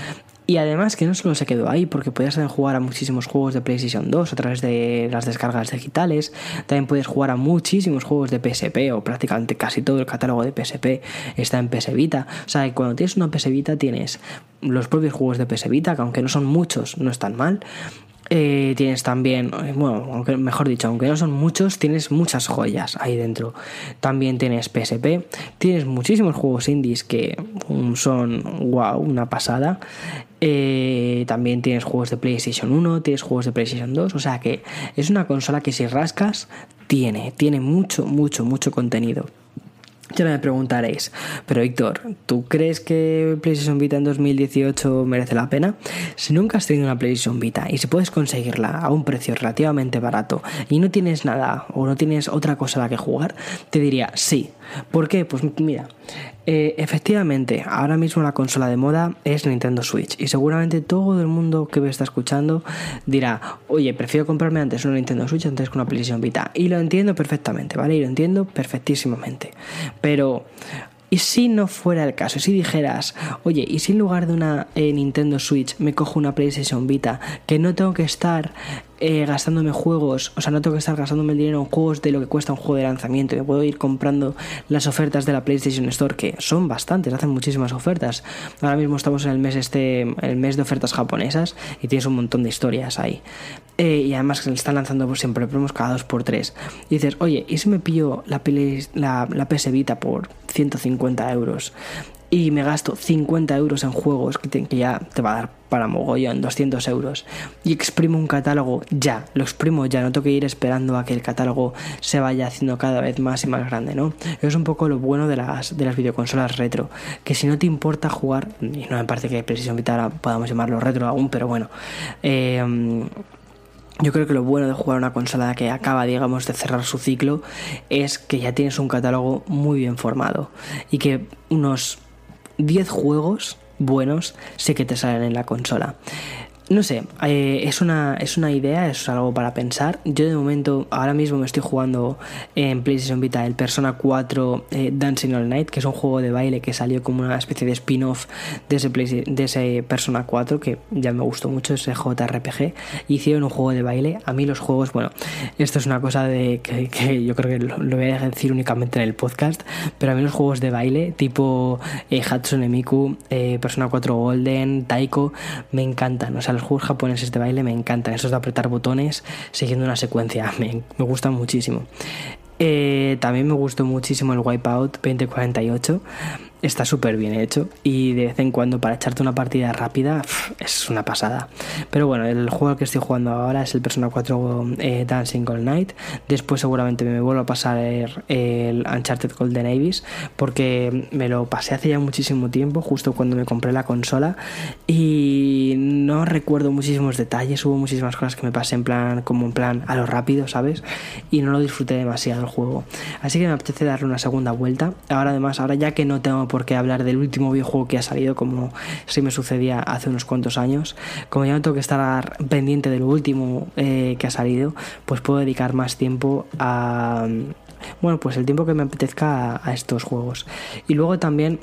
Y además que no solo se quedó ahí, porque podías jugar a muchísimos juegos de PlayStation 2 a través de las descargas digitales, también puedes jugar a muchísimos juegos de PSP, o prácticamente casi todo el catálogo de PSP está en PS Vita. O sea, que cuando tienes una PS Vita tienes los propios juegos de PS Vita, que aunque no son muchos, no están mal, eh, tienes también, bueno, aunque, mejor dicho, aunque no son muchos, tienes muchas joyas ahí dentro. También tienes PSP, tienes muchísimos juegos indies que son, wow, una pasada. Eh, también tienes juegos de PlayStation 1, tienes juegos de PlayStation 2, o sea que es una consola que si rascas, tiene, tiene mucho, mucho, mucho contenido. Ya me preguntaréis, pero Víctor, ¿tú crees que PlayStation Vita en 2018 merece la pena? Si nunca has tenido una PlayStation Vita y si puedes conseguirla a un precio relativamente barato y no tienes nada o no tienes otra cosa a la que jugar, te diría sí. ¿Por qué? Pues mira, eh, efectivamente, ahora mismo la consola de moda es Nintendo Switch y seguramente todo el mundo que me está escuchando dirá, oye, prefiero comprarme antes una Nintendo Switch antes que una PlayStation Vita. Y lo entiendo perfectamente, ¿vale? Y lo entiendo perfectísimamente. Pero ¿Y si no fuera el caso? Si dijeras, oye, ¿y si en lugar de una eh, Nintendo Switch me cojo una PlayStation Vita? Que no tengo que estar eh, gastándome juegos, o sea, no tengo que estar gastándome el dinero en juegos de lo que cuesta un juego de lanzamiento. Me puedo ir comprando las ofertas de la PlayStation Store, que son bastantes, hacen muchísimas ofertas. Ahora mismo estamos en el mes este, el mes de ofertas japonesas y tienes un montón de historias ahí. Eh, y además que están lanzando pues, siempre promos cada 2x3. Y dices, oye, ¿y si me pillo la, la, la PS Vita por 150 euros? Y me gasto 50 euros en juegos que, ya te va a dar para mogollón, 200 euros, y exprimo un catálogo ya, lo exprimo ya, no tengo que ir esperando a que el catálogo se vaya haciendo cada vez más y más grande, ¿no? Es un poco lo bueno de las, de las videoconsolas retro, que si no te importa jugar, y no me parece que Precision Vita podamos llamarlo retro aún, pero bueno, eh, yo creo que lo bueno de jugar una consola que acaba, digamos, de cerrar su ciclo es que ya tienes un catálogo muy bien formado y que unos 10 juegos buenos sé que te salen en la consola. No sé, eh, es, una, es una idea, es algo para pensar. Yo de momento, ahora mismo me estoy jugando en PlayStation Vita el Persona 4 eh, Dancing All Night, que es un juego de baile que salió como una especie de spin-off de ese, de ese Persona 4, que ya me gustó mucho, ese JRPG. Hicieron un juego de baile. A mí los juegos, bueno, esto es una cosa de que, yo creo que lo, lo, voy a decir únicamente en el podcast, pero a mí los juegos de baile tipo eh, Hatsune Miku, eh, Persona 4 Golden, Taiko, me encantan. O sea, los juegos japoneses de baile me encantan, esos de apretar botones siguiendo una secuencia, me, me gustan muchísimo. Eh, también me gustó muchísimo el Wipeout 2048. Está súper bien hecho y de vez en cuando para echarte una partida rápida es una pasada. Pero bueno, el juego que estoy jugando ahora es el Persona 4 eh, Dancing All Night. Después seguramente me vuelvo a pasar el, Uncharted Golden Abyss porque me lo pasé hace ya muchísimo tiempo, justo cuando me compré la consola y no recuerdo muchísimos detalles, hubo muchísimas cosas que me pasé en plan como en plan a lo rápido, ¿sabes? Y no lo disfruté demasiado el juego. Así que me apetece darle una segunda vuelta. Ahora además, ahora ya que no tengo por qué hablar del último videojuego que ha salido como si me sucedía hace unos cuantos años, como ya no tengo que estar pendiente de lo último eh, que ha salido, pues puedo dedicar más tiempo a bueno, pues el tiempo que me apetezca a, estos juegos. Y luego también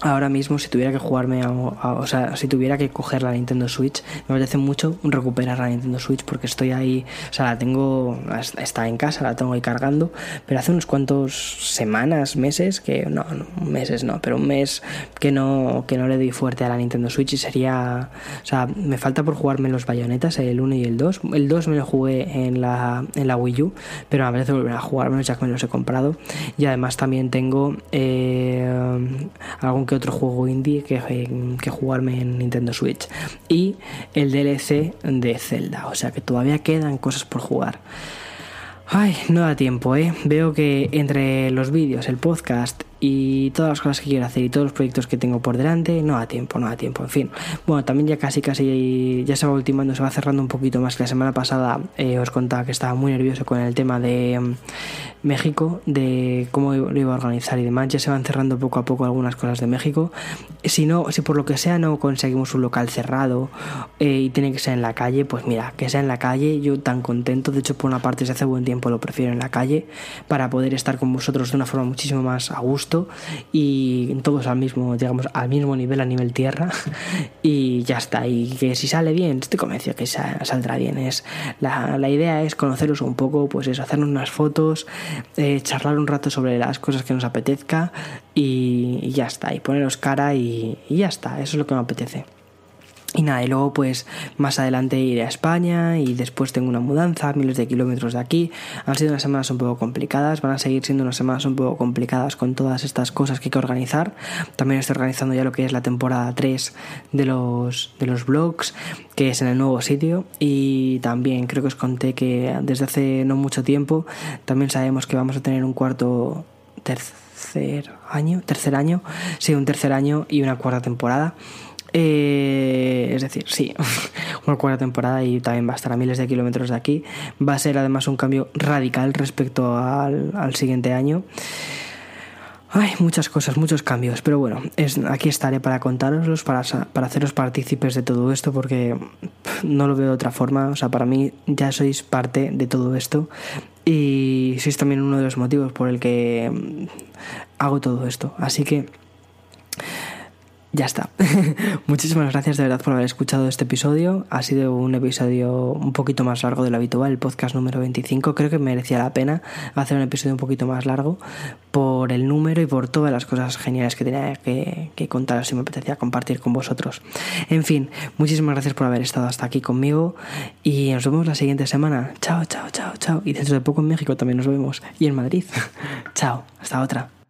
ahora mismo si tuviera que jugarme o sea si tuviera que coger la Nintendo Switch me apetece mucho recuperar la Nintendo Switch porque estoy ahí o sea la tengo está en casa la tengo ahí cargando pero hace unos cuantos semanas meses que no, meses no pero un mes que no que no le doy fuerte a la Nintendo Switch y sería o sea me falta por jugarme los bayonetas el 1 y el 2 el 2 me lo jugué en la en la Wii U pero a veces volver a jugármelo ya que me los he comprado. Y además también tengo eh, algún que otro juego indie que, que jugarme en Nintendo Switch. Y el DLC de Zelda, o sea que todavía quedan cosas por jugar. Ay, no da tiempo, ¿eh? Veo que entre los vídeos, el podcast y todas las cosas que quiero hacer y todos los proyectos que tengo por delante, no da tiempo, no da tiempo, en fin. Bueno, también ya casi, casi ya se va ultimando, se va cerrando un poquito más. La semana pasada eh, os contaba que estaba muy nervioso con el tema de mm, México, de cómo lo iba a organizar y demás. Ya se van cerrando poco a poco algunas cosas de México. Si no, si por lo que sea no conseguimos un local cerrado eh, y tiene que ser en la calle, pues mira, que sea en la calle, yo tan contento. De hecho, por una parte, si hace buen tiempo lo prefiero en la calle para poder estar con vosotros de una forma muchísimo más a gusto y todos al mismo, digamos, al mismo nivel, a nivel tierra y ya está. Y que si sale bien, estoy convencido que saldrá bien. Es, la, la idea es conoceros un poco, pues es hacernos unas fotos, eh, charlar un rato sobre las cosas que nos apetezca y, ya está. Y poneros cara y ya está. Eso es lo que me apetece. Y nada, y luego pues más adelante iré a España y después tengo una mudanza, miles de kilómetros de aquí. Han sido unas semanas un poco complicadas, van a seguir siendo unas semanas un poco complicadas con todas estas cosas que hay que organizar. También estoy organizando ya lo que es la temporada 3 de los, de los blogs, que es en el nuevo sitio. Y también creo que os conté que desde hace no mucho tiempo también sabemos que vamos a tener un cuarto tercer año, tercer año, sí, un tercer año y una cuarta temporada. Eh, es decir, sí, una cuarta temporada y también va a estar a miles de kilómetros de aquí. Va a ser además un cambio radical respecto al, siguiente año. Hay muchas cosas, muchos cambios, pero bueno, es, aquí estaré para contároslos, para, para haceros partícipes de todo esto, porque no lo veo de otra forma. O sea, para mí ya sois parte de todo esto y sois también uno de los motivos por el que hago todo esto. Así que ya está. Muchísimas gracias de verdad por haber escuchado este episodio. Ha sido un episodio un poquito más largo de lo habitual, el podcast número 25. Creo que merecía la pena hacer un episodio un poquito más largo por el número y por todas las cosas geniales que tenía que, que contaros y me apetecía compartir con vosotros. En fin, muchísimas gracias por haber estado hasta aquí conmigo y nos vemos la siguiente semana. Chao, chao, chao, chao. Y dentro de poco en México también nos vemos y en Madrid. chao, hasta otra.